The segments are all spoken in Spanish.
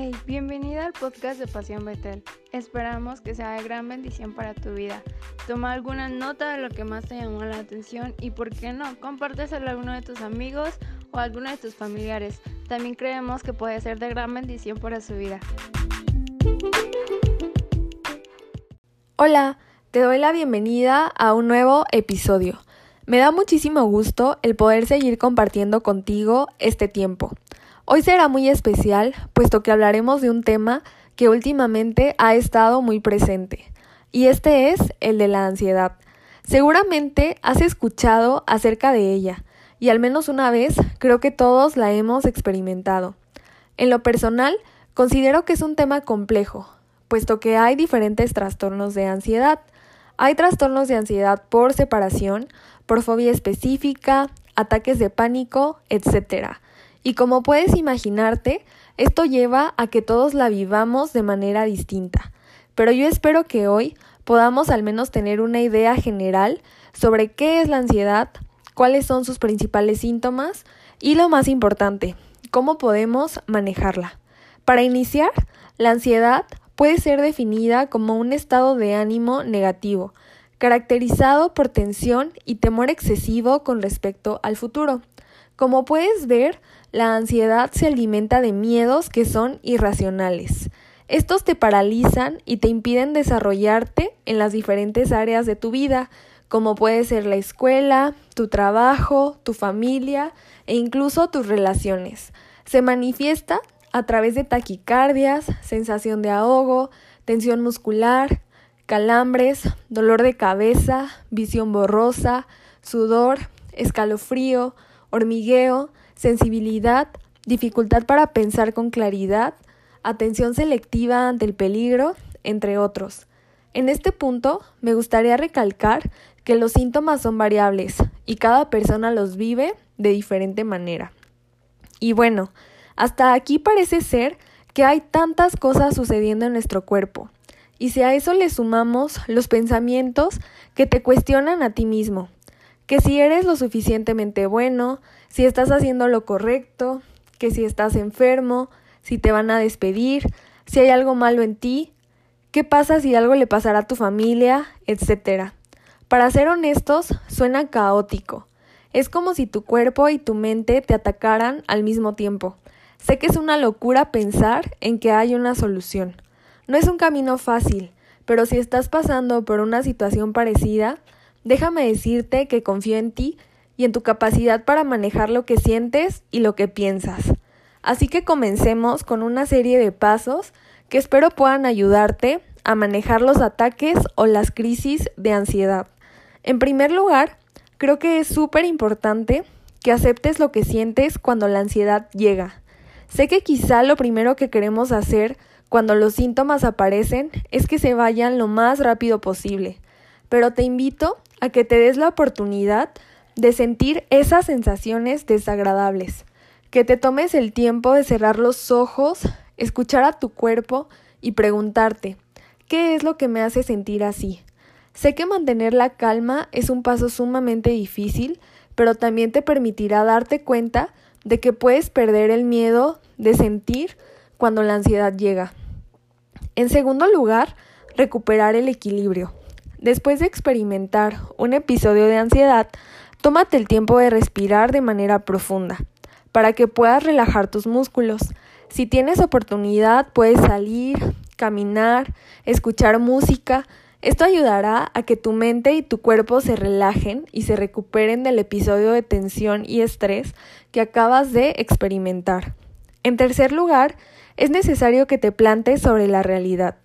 Hey, bienvenida al podcast de Pasión Betel. Esperamos que sea de gran bendición para tu vida. Toma alguna nota de lo que más te llamó la atención y, por qué no, compárteselo a alguno de tus amigos o a alguno de tus familiares. También creemos que puede ser de gran bendición para su vida. Hola, te doy la bienvenida a un nuevo episodio. Me da muchísimo gusto el poder seguir compartiendo contigo este tiempo. Hoy será muy especial, puesto que hablaremos de un tema que últimamente ha estado muy presente, y este es el de la ansiedad. Seguramente has escuchado acerca de ella, y al menos una vez creo que todos la hemos experimentado. En lo personal, considero que es un tema complejo, puesto que hay diferentes trastornos de ansiedad. Hay trastornos de ansiedad por separación, por fobia específica, ataques de pánico, etc. Y como puedes imaginarte, esto lleva a que todos la vivamos de manera distinta. Pero yo espero que hoy podamos al menos tener una idea general sobre qué es la ansiedad, cuáles son sus principales síntomas y lo más importante, cómo podemos manejarla. Para iniciar, la ansiedad puede ser definida como un estado de ánimo negativo, caracterizado por tensión y temor excesivo con respecto al futuro. Como puedes ver, la ansiedad se alimenta de miedos que son irracionales. Estos te paralizan y te impiden desarrollarte en las diferentes áreas de tu vida, como puede ser la escuela, tu trabajo, tu familia e incluso tus relaciones. Se manifiesta a través de taquicardias, sensación de ahogo, tensión muscular, calambres, dolor de cabeza, visión borrosa, sudor, escalofrío, hormigueo, sensibilidad, dificultad para pensar con claridad, atención selectiva ante el peligro, entre otros. En este punto, me gustaría recalcar que los síntomas son variables y cada persona los vive de diferente manera. Y bueno, hasta aquí parece ser que hay tantas cosas sucediendo en nuestro cuerpo. Y si a eso le sumamos los pensamientos que te cuestionan a ti mismo, que si eres lo suficientemente bueno, si estás haciendo lo correcto, que si estás enfermo, si te van a despedir, si hay algo malo en ti, qué pasa si algo le pasará a tu familia, etcétera. Para ser honestos, suena caótico. Es como si tu cuerpo y tu mente te atacaran al mismo tiempo. Sé que es una locura pensar en que hay una solución. No es un camino fácil, pero si estás pasando por una situación parecida, déjame decirte que confío en ti y en tu capacidad para manejar lo que sientes y lo que piensas. Así que comencemos con una serie de pasos que espero puedan ayudarte a manejar los ataques o las crisis de ansiedad. En primer lugar, creo que es súper importante que aceptes lo que sientes cuando la ansiedad llega. Sé que quizá lo primero que queremos hacer cuando los síntomas aparecen es que se vayan lo más rápido posible, pero te invito a que te des la oportunidad de sentir esas sensaciones desagradables, que te tomes el tiempo de cerrar los ojos, escuchar a tu cuerpo y preguntarte, ¿qué es lo que me hace sentir así? Sé que mantener la calma es un paso sumamente difícil, pero también te permitirá darte cuenta de que puedes perder el miedo de sentir cuando la ansiedad llega. En segundo lugar, recuperar el equilibrio. Después de experimentar un episodio de ansiedad, tómate el tiempo de respirar de manera profunda para que puedas relajar tus músculos. Si tienes oportunidad, puedes salir, caminar, escuchar música. Esto ayudará a que tu mente y tu cuerpo se relajen y se recuperen del episodio de tensión y estrés que acabas de experimentar. En tercer lugar, es necesario que te plantes sobre la realidad.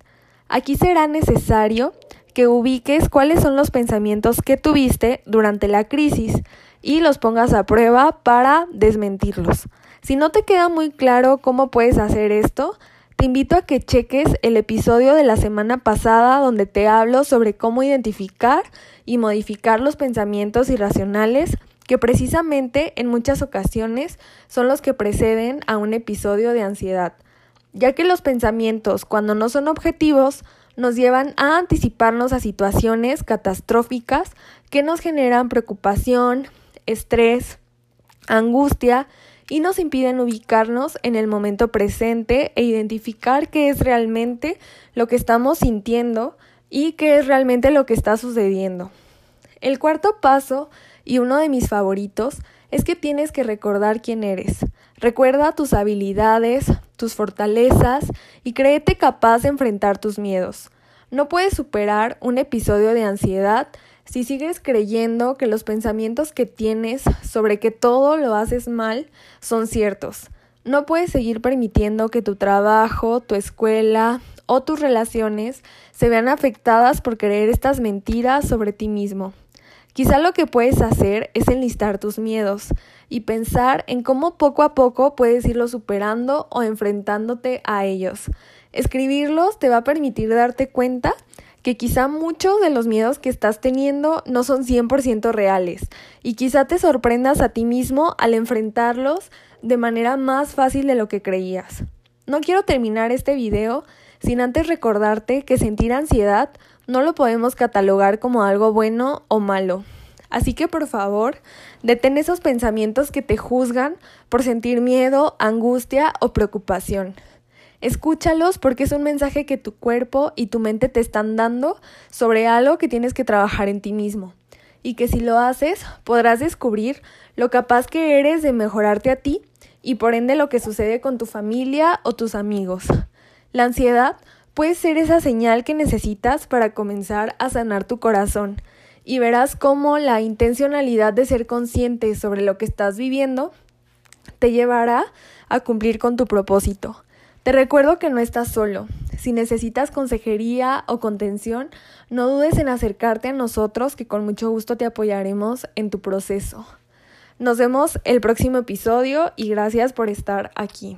Aquí será necesario que ubiques cuáles son los pensamientos que tuviste durante la crisis y los pongas a prueba para desmentirlos. Si no te queda muy claro cómo puedes hacer esto, te invito a que cheques el episodio de la semana pasada donde te hablo sobre cómo identificar y modificar los pensamientos irracionales que precisamente en muchas ocasiones son los que preceden a un episodio de ansiedad ya que los pensamientos, cuando no son objetivos, nos llevan a anticiparnos a situaciones catastróficas que nos generan preocupación, estrés, angustia y nos impiden ubicarnos en el momento presente e identificar qué es realmente lo que estamos sintiendo y qué es realmente lo que está sucediendo. El cuarto paso, y uno de mis favoritos, es que tienes que recordar quién eres. Recuerda tus habilidades, tus fortalezas y créete capaz de enfrentar tus miedos. No puedes superar un episodio de ansiedad si sigues creyendo que los pensamientos que tienes sobre que todo lo haces mal son ciertos. No puedes seguir permitiendo que tu trabajo, tu escuela o tus relaciones se vean afectadas por creer estas mentiras sobre ti mismo. Quizá lo que puedes hacer es enlistar tus miedos y pensar en cómo poco a poco puedes irlos superando o enfrentándote a ellos. Escribirlos te va a permitir darte cuenta que quizá muchos de los miedos que estás teniendo no son 100% reales y quizá te sorprendas a ti mismo al enfrentarlos de manera más fácil de lo que creías. No quiero terminar este video sin antes recordarte que sentir ansiedad no lo podemos catalogar como algo bueno o malo. Así que por favor, detén esos pensamientos que te juzgan por sentir miedo, angustia o preocupación. Escúchalos porque es un mensaje que tu cuerpo y tu mente te están dando sobre algo que tienes que trabajar en ti mismo. Y que si lo haces, podrás descubrir lo capaz que eres de mejorarte a ti y por ende lo que sucede con tu familia o tus amigos. La ansiedad puede ser esa señal que necesitas para comenzar a sanar tu corazón y verás cómo la intencionalidad de ser consciente sobre lo que estás viviendo te llevará a cumplir con tu propósito. Te recuerdo que no estás solo. Si necesitas consejería o contención, no dudes en acercarte a nosotros que con mucho gusto te apoyaremos en tu proceso. Nos vemos el próximo episodio y gracias por estar aquí.